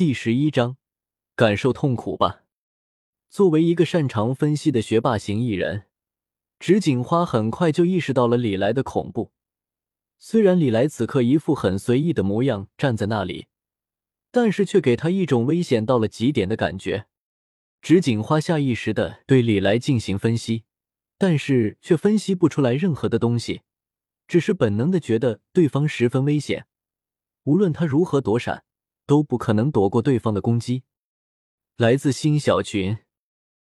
第十一章，感受痛苦吧。作为一个擅长分析的学霸型艺人，直锦花很快就意识到了李来的恐怖。虽然李来此刻一副很随意的模样站在那里，但是却给他一种危险到了极点的感觉。直锦花下意识的对李来进行分析，但是却分析不出来任何的东西，只是本能的觉得对方十分危险，无论他如何躲闪。都不可能躲过对方的攻击。来自新小群。